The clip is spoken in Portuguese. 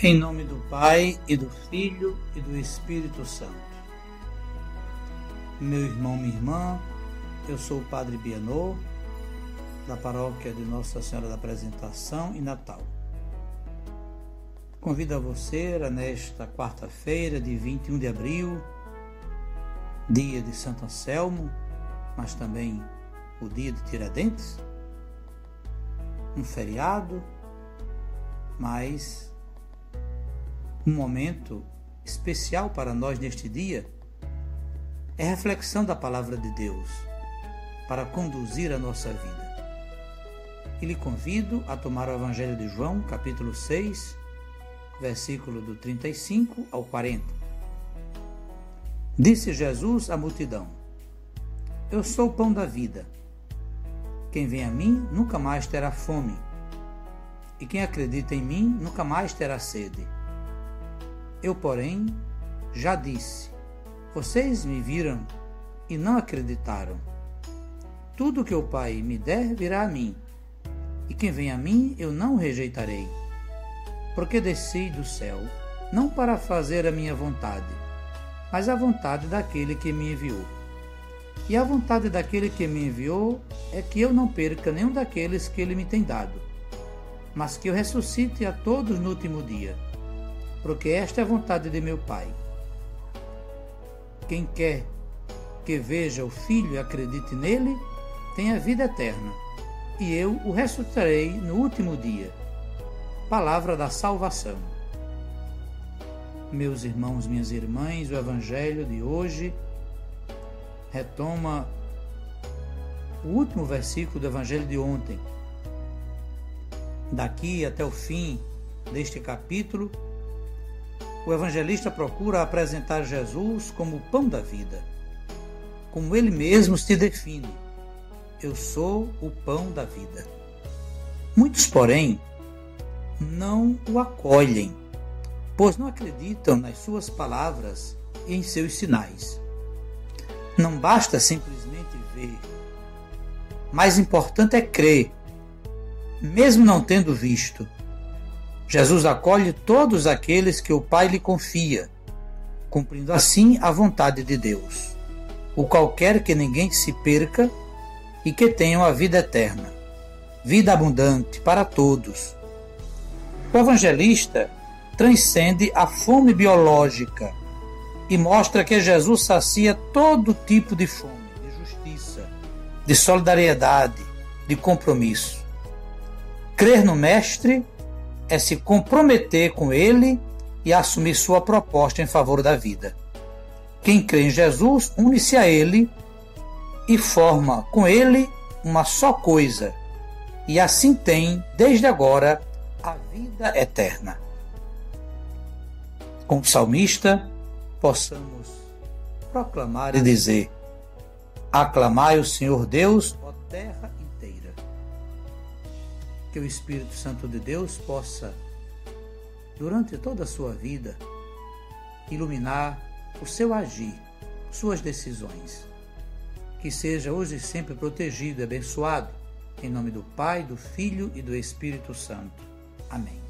Em nome do Pai e do Filho e do Espírito Santo. Meu irmão, minha irmã, eu sou o Padre Bienô, da paróquia de Nossa Senhora da Apresentação e Natal. Convido a você a nesta quarta-feira, de 21 de abril, dia de Santo Anselmo, mas também o dia de Tiradentes, um feriado, mas um momento especial para nós neste dia é reflexão da palavra de Deus para conduzir a nossa vida. E lhe convido a tomar o Evangelho de João, capítulo 6, versículo do 35 ao 40. Disse Jesus à multidão: Eu sou o pão da vida. Quem vem a mim nunca mais terá fome, e quem acredita em mim nunca mais terá sede. Eu, porém, já disse: Vocês me viram e não acreditaram. Tudo que o Pai me der virá a mim, e quem vem a mim eu não rejeitarei. Porque desci do céu, não para fazer a minha vontade, mas a vontade daquele que me enviou. E a vontade daquele que me enviou é que eu não perca nenhum daqueles que ele me tem dado, mas que eu ressuscite a todos no último dia porque esta é a vontade de meu Pai. Quem quer que veja o Filho e acredite nele, tem a vida eterna, e eu o ressuscitarei no último dia. Palavra da salvação. Meus irmãos, minhas irmãs, o Evangelho de hoje retoma o último versículo do Evangelho de ontem. Daqui até o fim deste capítulo, o evangelista procura apresentar Jesus como o pão da vida, como ele mesmo se define: Eu sou o pão da vida. Muitos, porém, não o acolhem, pois não acreditam nas suas palavras e em seus sinais. Não basta simplesmente ver. Mais importante é crer, mesmo não tendo visto Jesus acolhe todos aqueles que o Pai lhe confia, cumprindo assim a vontade de Deus. O qual quer que ninguém se perca e que tenham a vida eterna, vida abundante para todos. O evangelista transcende a fome biológica e mostra que Jesus sacia todo tipo de fome, de justiça, de solidariedade, de compromisso. Crer no Mestre é se comprometer com Ele e assumir sua proposta em favor da vida. Quem crê em Jesus une-se a Ele e forma com Ele uma só coisa, e assim tem, desde agora, a vida eterna. Com o salmista, possamos proclamar e dizer: Aclamai o Senhor Deus, ó terra que o Espírito Santo de Deus possa, durante toda a sua vida, iluminar o seu agir, suas decisões. Que seja hoje e sempre protegido e abençoado, em nome do Pai, do Filho e do Espírito Santo. Amém.